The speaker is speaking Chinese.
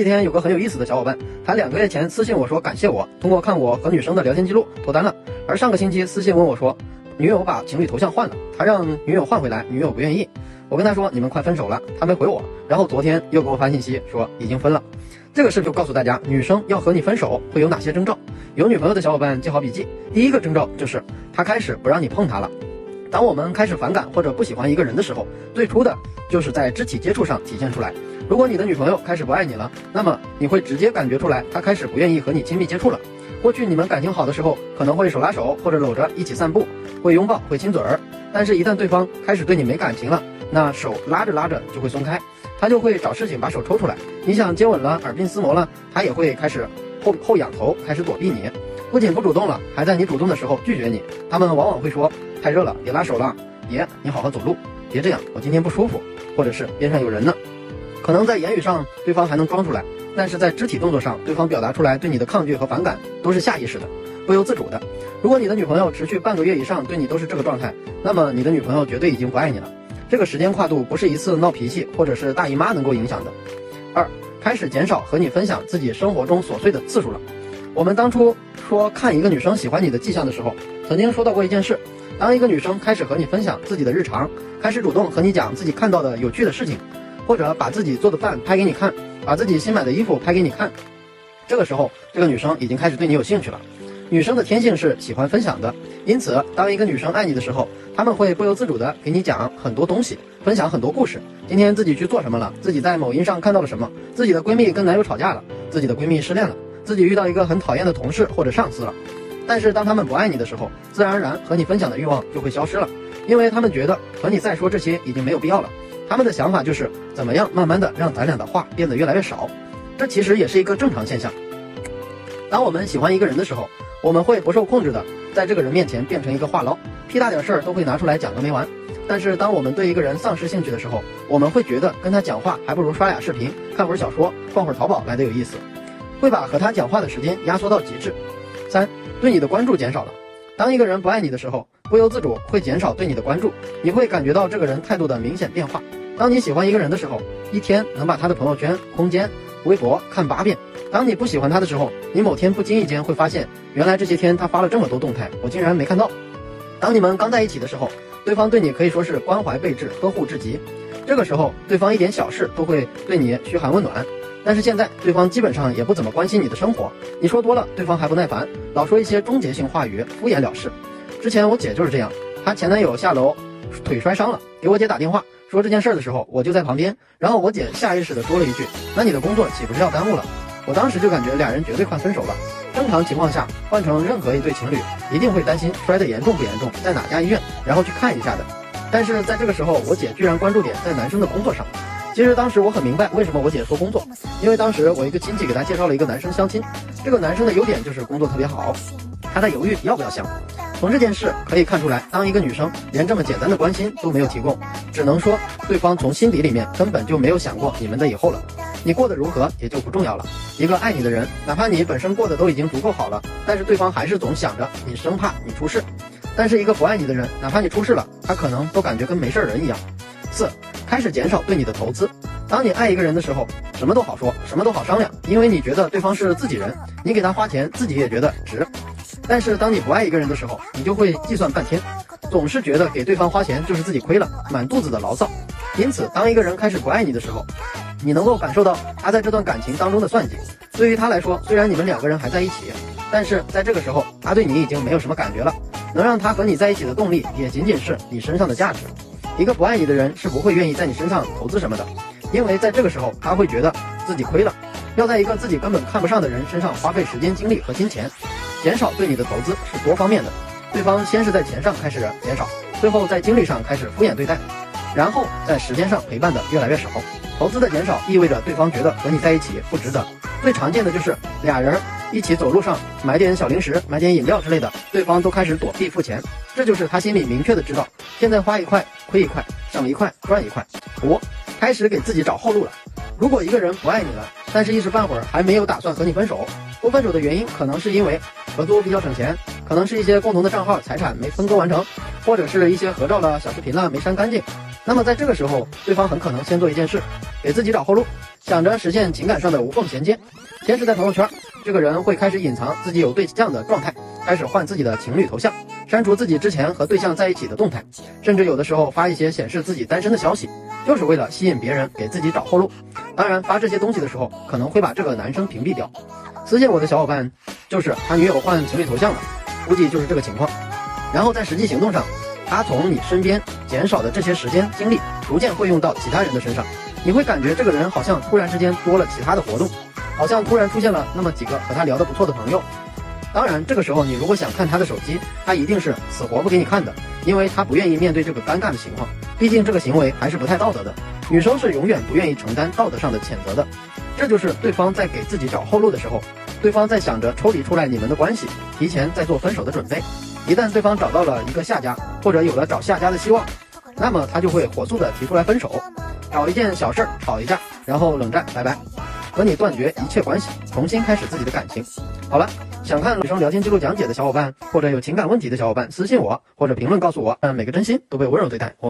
今天有个很有意思的小伙伴，他两个月前私信我说感谢我，通过看我和女生的聊天记录脱单了。而上个星期私信问我说，女友把情侣头像换了，他让女友换回来，女友不愿意。我跟他说你们快分手了，他没回我。然后昨天又给我发信息说已经分了。这个事就告诉大家，女生要和你分手会有哪些征兆？有女朋友的小伙伴记好笔记。第一个征兆就是她开始不让你碰她了。当我们开始反感或者不喜欢一个人的时候，最初的就是在肢体接触上体现出来。如果你的女朋友开始不爱你了，那么你会直接感觉出来，她开始不愿意和你亲密接触了。过去你们感情好的时候，可能会手拉手或者搂着一起散步，会拥抱，会亲嘴儿。但是，一旦对方开始对你没感情了，那手拉着拉着就会松开，他就会找事情把手抽出来。你想接吻了，耳鬓厮磨了，他也会开始后后仰头，开始躲避你。不仅不主动了，还在你主动的时候拒绝你。他们往往会说：“太热了，别拉手了。”“别，你好好走路。”“别这样，我今天不舒服。”或者是边上有人呢。可能在言语上对方还能装出来，但是在肢体动作上，对方表达出来对你的抗拒和反感都是下意识的，不由自主的。如果你的女朋友持续半个月以上对你都是这个状态，那么你的女朋友绝对已经不爱你了。这个时间跨度不是一次闹脾气或者是大姨妈能够影响的。二，开始减少和你分享自己生活中琐碎的次数了。我们当初说看一个女生喜欢你的迹象的时候，曾经说到过一件事：当一个女生开始和你分享自己的日常，开始主动和你讲自己看到的有趣的事情。或者把自己做的饭拍给你看，把自己新买的衣服拍给你看，这个时候，这个女生已经开始对你有兴趣了。女生的天性是喜欢分享的，因此，当一个女生爱你的时候，他们会不由自主的给你讲很多东西，分享很多故事。今天自己去做什么了？自己在某音上看到了什么？自己的闺蜜跟男友吵架了，自己的闺蜜失恋了，自己遇到一个很讨厌的同事或者上司了。但是当他们不爱你的时候，自然而然和你分享的欲望就会消失了，因为他们觉得和你再说这些已经没有必要了。他们的想法就是怎么样慢慢的让咱俩的话变得越来越少，这其实也是一个正常现象。当我们喜欢一个人的时候，我们会不受控制的在这个人面前变成一个话唠，屁大点事儿都会拿出来讲个没完。但是当我们对一个人丧失兴趣的时候，我们会觉得跟他讲话还不如刷俩视频、看会儿小说、逛会儿淘宝来的有意思，会把和他讲话的时间压缩到极致。三，对你的关注减少了。当一个人不爱你的时候，不由自主会减少对你的关注，你会感觉到这个人态度的明显变化。当你喜欢一个人的时候，一天能把他的朋友圈、空间、微博看八遍；当你不喜欢他的时候，你某天不经意间会发现，原来这些天他发了这么多动态，我竟然没看到。当你们刚在一起的时候，对方对你可以说是关怀备至、呵护至极，这个时候对方一点小事都会对你嘘寒问暖。但是现在，对方基本上也不怎么关心你的生活，你说多了，对方还不耐烦，老说一些终结性话语，敷衍了事。之前我姐就是这样，她前男友下楼腿摔伤了，给我姐打电话。说这件事的时候，我就在旁边，然后我姐下意识的说了一句：“那你的工作岂不是要耽误了？”我当时就感觉俩人绝对快分手了。正常情况下，换成任何一对情侣，一定会担心摔得严重不严重，在哪家医院，然后去看一下的。但是在这个时候，我姐居然关注点在男生的工作上。其实当时我很明白为什么我姐说工作，因为当时我一个亲戚给她介绍了一个男生相亲，这个男生的优点就是工作特别好，他在犹豫要不要相。从这件事可以看出来，当一个女生连这么简单的关心都没有提供，只能说对方从心底里面根本就没有想过你们的以后了。你过得如何也就不重要了。一个爱你的人，哪怕你本身过得都已经足够好了，但是对方还是总想着你，生怕你出事。但是一个不爱你的人，哪怕你出事了，他可能都感觉跟没事人一样。四，开始减少对你的投资。当你爱一个人的时候，什么都好说，什么都好商量，因为你觉得对方是自己人，你给他花钱，自己也觉得值。但是当你不爱一个人的时候，你就会计算半天，总是觉得给对方花钱就是自己亏了，满肚子的牢骚。因此，当一个人开始不爱你的时候，你能够感受到他在这段感情当中的算计。对于他来说，虽然你们两个人还在一起，但是在这个时候，他对你已经没有什么感觉了。能让他和你在一起的动力，也仅仅是你身上的价值。一个不爱你的人是不会愿意在你身上投资什么的，因为在这个时候，他会觉得自己亏了。要在一个自己根本看不上的人身上花费时间、精力和金钱。减少对你的投资是多方面的，对方先是在钱上开始减少，最后在精力上开始敷衍对待，然后在时间上陪伴的越来越少。投资的减少意味着对方觉得和你在一起不值得。最常见的就是俩人一起走路上买点小零食、买点饮料之类的，对方都开始躲避付钱，这就是他心里明确的知道，现在花一块亏一块，省一块赚一块。五，开始给自己找后路了。如果一个人不爱你了，但是一时半会儿还没有打算和你分手，不分手的原因可能是因为。合租比较省钱，可能是一些共同的账号财产没分割完成，或者是一些合照了小视频了没删干净。那么在这个时候，对方很可能先做一件事，给自己找后路。想着实现情感上的无缝衔接。先是在朋友圈，这个人会开始隐藏自己有对象的状态，开始换自己的情侣头像，删除自己之前和对象在一起的动态，甚至有的时候发一些显示自己单身的消息，就是为了吸引别人给自己找后路。当然，发这些东西的时候，可能会把这个男生屏蔽掉。私信我的小伙伴，就是他女友换情侣头像了，估计就是这个情况。然后在实际行动上，他从你身边减少的这些时间精力，逐渐会用到其他人的身上。你会感觉这个人好像突然之间多了其他的活动，好像突然出现了那么几个和他聊得不错的朋友。当然，这个时候你如果想看他的手机，他一定是死活不给你看的，因为他不愿意面对这个尴尬的情况。毕竟这个行为还是不太道德的，女生是永远不愿意承担道德上的谴责的。这就是对方在给自己找后路的时候，对方在想着抽离出来你们的关系，提前在做分手的准备。一旦对方找到了一个下家，或者有了找下家的希望，那么他就会火速的提出来分手，找一件小事儿吵一架，然后冷战，拜拜，和你断绝一切关系，重新开始自己的感情。好了，想看女生聊天记录讲解的小伙伴，或者有情感问题的小伙伴，私信我或者评论告诉我，让每个真心都被温柔对待。